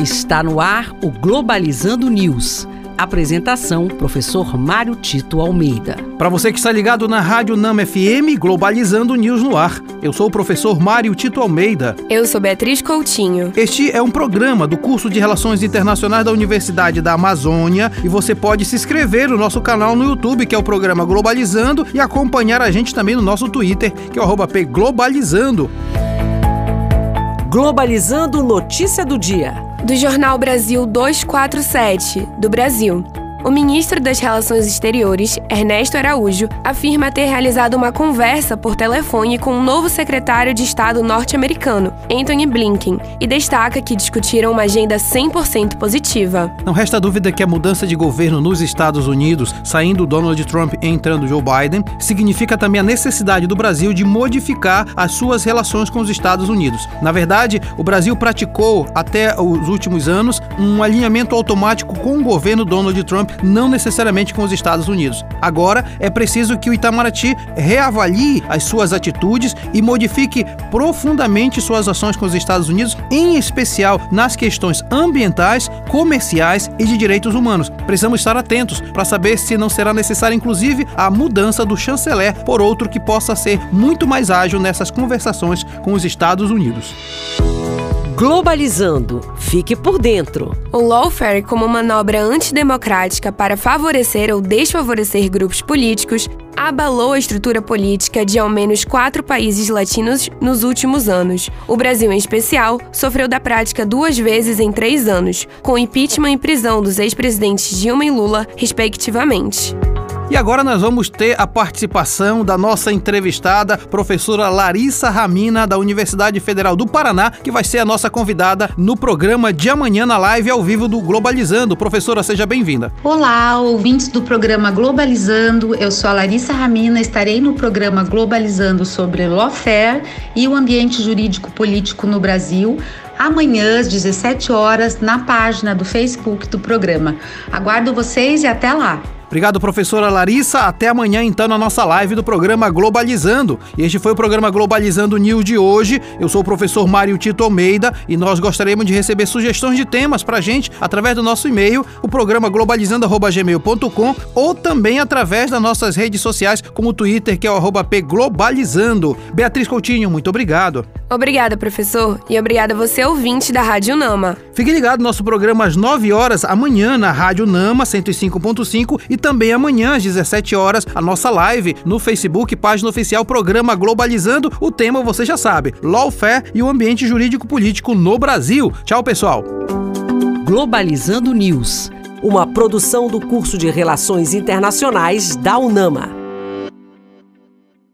Está no ar o Globalizando News. Apresentação: Professor Mário Tito Almeida. Para você que está ligado na Rádio Nama FM, Globalizando News no ar. Eu sou o professor Mário Tito Almeida. Eu sou Beatriz Coutinho. Este é um programa do curso de Relações Internacionais da Universidade da Amazônia e você pode se inscrever no nosso canal no YouTube, que é o programa Globalizando, e acompanhar a gente também no nosso Twitter, que é o arroba Globalizando. Globalizando Notícia do Dia. Do Jornal Brasil 247, do Brasil. O ministro das Relações Exteriores, Ernesto Araújo, afirma ter realizado uma conversa por telefone com o novo secretário de Estado norte-americano, Anthony Blinken, e destaca que discutiram uma agenda 100% positiva. Não resta dúvida que a mudança de governo nos Estados Unidos, saindo Donald Trump e entrando Joe Biden, significa também a necessidade do Brasil de modificar as suas relações com os Estados Unidos. Na verdade, o Brasil praticou até os últimos anos um alinhamento automático com o governo Donald Trump não necessariamente com os Estados Unidos. Agora é preciso que o Itamaraty reavalie as suas atitudes e modifique profundamente suas ações com os Estados Unidos, em especial nas questões ambientais, comerciais e de direitos humanos. Precisamos estar atentos para saber se não será necessária, inclusive, a mudança do chanceler por outro que possa ser muito mais ágil nessas conversações com os Estados Unidos. Globalizando. Fique por dentro. O lawfare, como manobra antidemocrática para favorecer ou desfavorecer grupos políticos, abalou a estrutura política de ao menos quatro países latinos nos últimos anos. O Brasil, em especial, sofreu da prática duas vezes em três anos, com impeachment e prisão dos ex-presidentes Dilma e Lula, respectivamente. E agora nós vamos ter a participação da nossa entrevistada, professora Larissa Ramina, da Universidade Federal do Paraná, que vai ser a nossa convidada no programa de amanhã na live ao vivo do Globalizando. Professora, seja bem-vinda. Olá, ouvintes do programa Globalizando. Eu sou a Larissa Ramina, estarei no programa Globalizando sobre lawfare e o ambiente jurídico político no Brasil amanhã às 17 horas na página do Facebook do programa. Aguardo vocês e até lá. Obrigado, professora Larissa. Até amanhã, então, na nossa live do programa Globalizando. Este foi o programa Globalizando News de hoje. Eu sou o professor Mário Tito Almeida e nós gostaríamos de receber sugestões de temas pra gente através do nosso e-mail, o programa globalizando.gmail.com ou também através das nossas redes sociais, como o Twitter, que é o arroba pglobalizando. Beatriz Coutinho, muito obrigado. Obrigada, professor. E obrigada a você, ouvinte da Rádio Nama. Fique ligado no nosso programa às 9 horas amanhã na Rádio Nama 105.5 e também amanhã às 17 horas a nossa live no Facebook, página oficial Programa Globalizando. O tema você já sabe: lawfare e o ambiente jurídico político no Brasil. Tchau, pessoal. Globalizando News, uma produção do curso de Relações Internacionais da UNAMA.